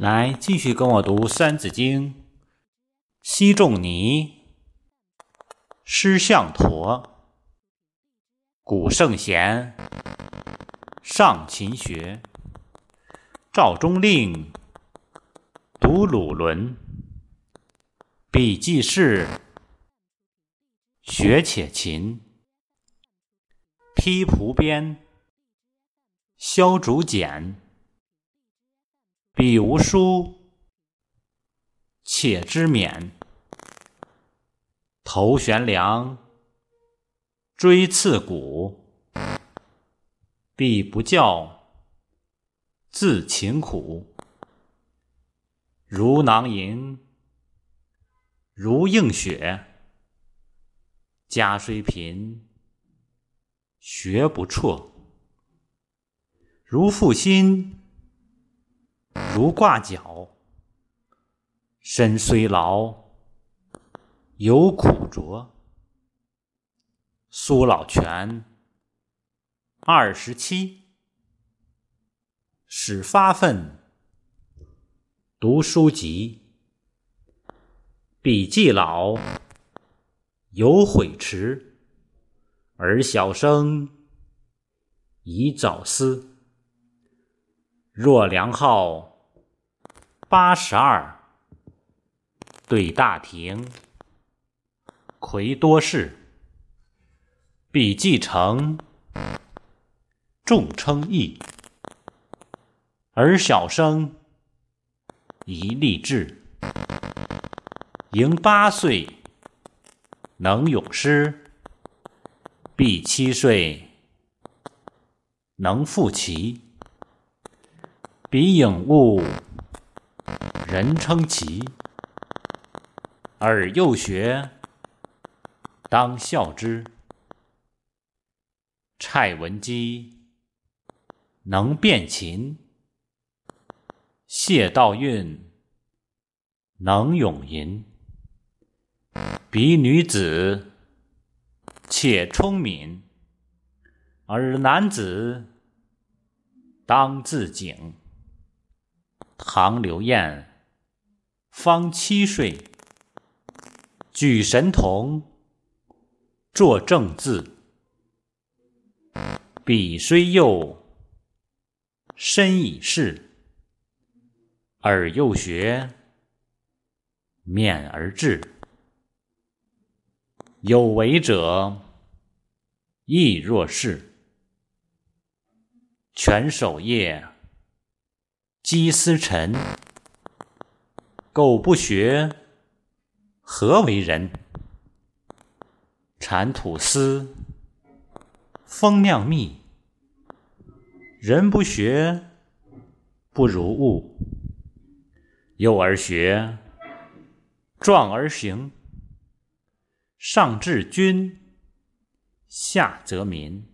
来，继续跟我读《三字经》。西仲尼，师向陀，古圣贤，上勤学。赵中令，读鲁伦，笔记事，学且勤。披蒲编，削竹简。彼无书，且知勉；头悬梁，锥刺股。彼不教，自勤苦。如囊萤，如映雪。家虽贫，学不辍。如负薪。如挂角，身虽劳，犹苦卓。苏老泉，二十七，始发愤，读书籍。笔记老，犹悔迟，而小生，宜早思。若梁浩。八十二，对大庭，魁多士，笔记成，众称义，而小生。宜立志。迎八岁，能咏诗；必七岁，能赋棋。彼颖悟。人称奇，尔幼学，当效之。蔡文姬能辨琴，谢道韫能咏吟。彼女子且聪敏，而男子当自警。唐刘晏。方七岁，举神童，作正字。彼虽幼，身已仕。尔幼学，勉而志。有为者，亦若是。全守业，积思沉。苟不学，何为人？产土司，风酿蜜。人不学，不如物。幼而学，壮而行。上治君，下则民。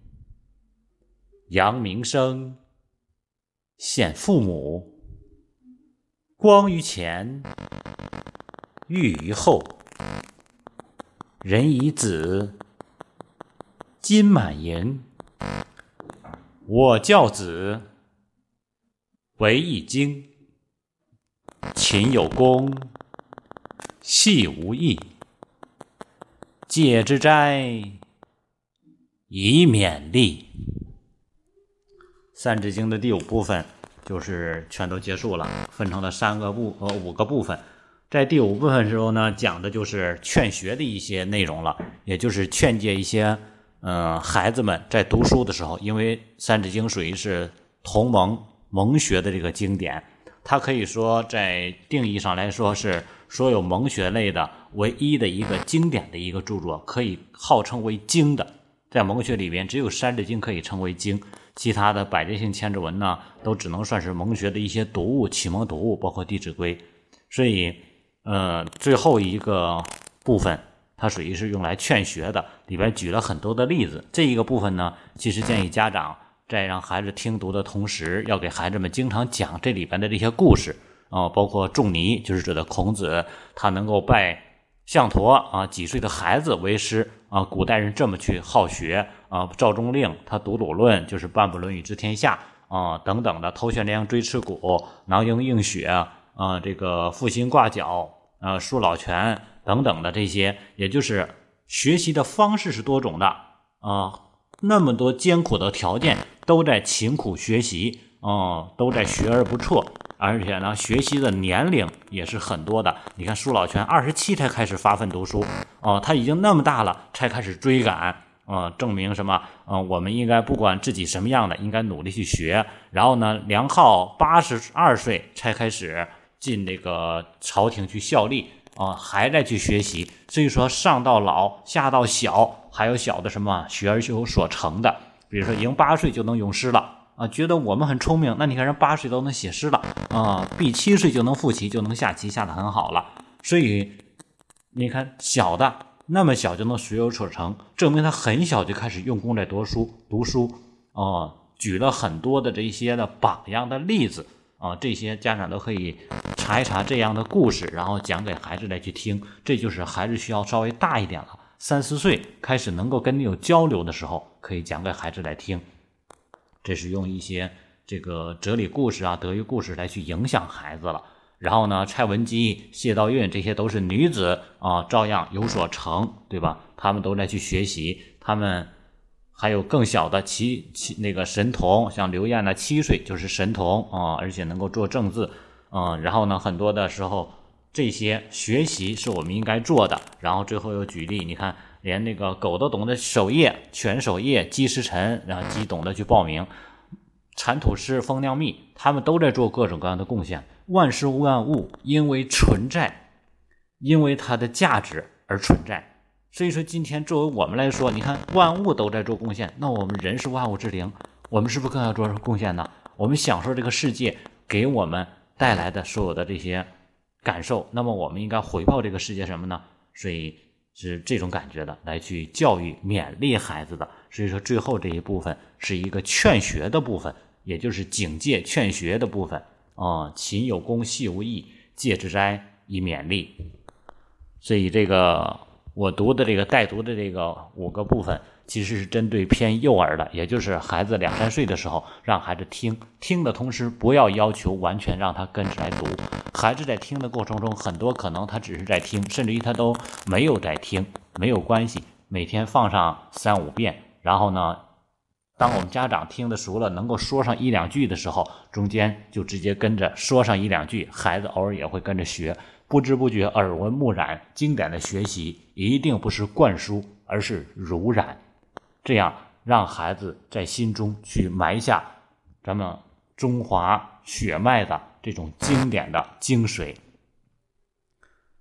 扬名声，显父母。光于前，裕于后。人以子，金满盈。我教子，为一经。勤有功，戏无益。戒之斋，以勉励。《三字经》的第五部分。就是全都结束了，分成了三个部呃五个部分，在第五部分时候呢，讲的就是劝学的一些内容了，也就是劝诫一些嗯孩子们在读书的时候，因为《三字经》属于是同盟蒙学的这个经典，它可以说在定义上来说是所有蒙学类的唯一的一个经典的一个著作，可以号称为经的，在蒙学里边只有《三字经》可以称为经。其他的百家姓、千字文呢，都只能算是蒙学的一些读物、启蒙读物，包括《弟子规》。所以，呃，最后一个部分，它属于是用来劝学的，里边举了很多的例子。这一个部分呢，其实建议家长在让孩子听读的同时，要给孩子们经常讲这里边的这些故事啊，包括仲尼，就是指的孔子，他能够拜项陀啊几岁的孩子为师啊，古代人这么去好学。啊，赵中令他读《鲁论》，就是半部《论语》治天下啊等等的，头悬梁，锥刺股，囊萤映雪啊，这个负心挂角啊，树老泉等等的这些，也就是学习的方式是多种的啊，那么多艰苦的条件都在勤苦学习，哦，都在学而不辍。而且呢，学习的年龄也是很多的。你看，舒老泉二十七才开始发奋读书，哦，他已经那么大了，才开始追赶，啊，证明什么？嗯，我们应该不管自己什么样的，应该努力去学。然后呢，梁浩八十二岁才开始进这个朝廷去效力，啊，还在去学习。所以说，上到老，下到小，还有小的什么学而有所成的，比如说，赢八岁就能咏诗了。啊，觉得我们很聪明，那你看人八岁都能写诗了啊，比七岁就能复棋，就能下棋，下的很好了。所以你看小的那么小就能学有所成，证明他很小就开始用功在读书读书哦。举了很多的这些的榜样的例子啊，这些家长都可以查一查这样的故事，然后讲给孩子来去听。这就是孩子需要稍微大一点了，三四岁开始能够跟你有交流的时候，可以讲给孩子来听。这是用一些这个哲理故事啊、德育故事来去影响孩子了。然后呢，蔡文姬、谢道韫这些都是女子啊，照样有所成，对吧？他们都在去学习。他们还有更小的七七那个神童，像刘晏呢，七岁就是神童啊，而且能够做正字嗯。然后呢，很多的时候这些学习是我们应该做的。然后最后又举例，你看。连那个狗都懂得守夜，全守夜，积时辰，然后鸡懂得去报名，铲土师、蜂酿蜜，他们都在做各种各样的贡献。万事万物因为存在，因为它的价值而存在。所以说，今天作为我们来说，你看万物都在做贡献，那我们人是万物之灵，我们是不是更要做出贡献呢？我们享受这个世界给我们带来的所有的这些感受，那么我们应该回报这个世界什么呢？所以。是这种感觉的，来去教育、勉励孩子的。所以说，最后这一部分是一个劝学的部分，也就是警戒、劝学的部分。啊，勤有功，戏无益，戒之斋以勉励。所以，这个我读的这个带读的这个五个部分。其实是针对偏幼儿的，也就是孩子两三岁的时候，让孩子听听的同时，不要要求完全让他跟着来读。孩子在听的过程中，很多可能他只是在听，甚至于他都没有在听，没有关系。每天放上三五遍，然后呢，当我们家长听得熟了，能够说上一两句的时候，中间就直接跟着说上一两句，孩子偶尔也会跟着学，不知不觉耳闻目染。经典的学习一定不是灌输，而是濡染。这样让孩子在心中去埋下咱们中华血脉的这种经典的精髓，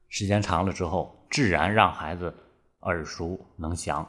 时间长了之后，自然让孩子耳熟能详。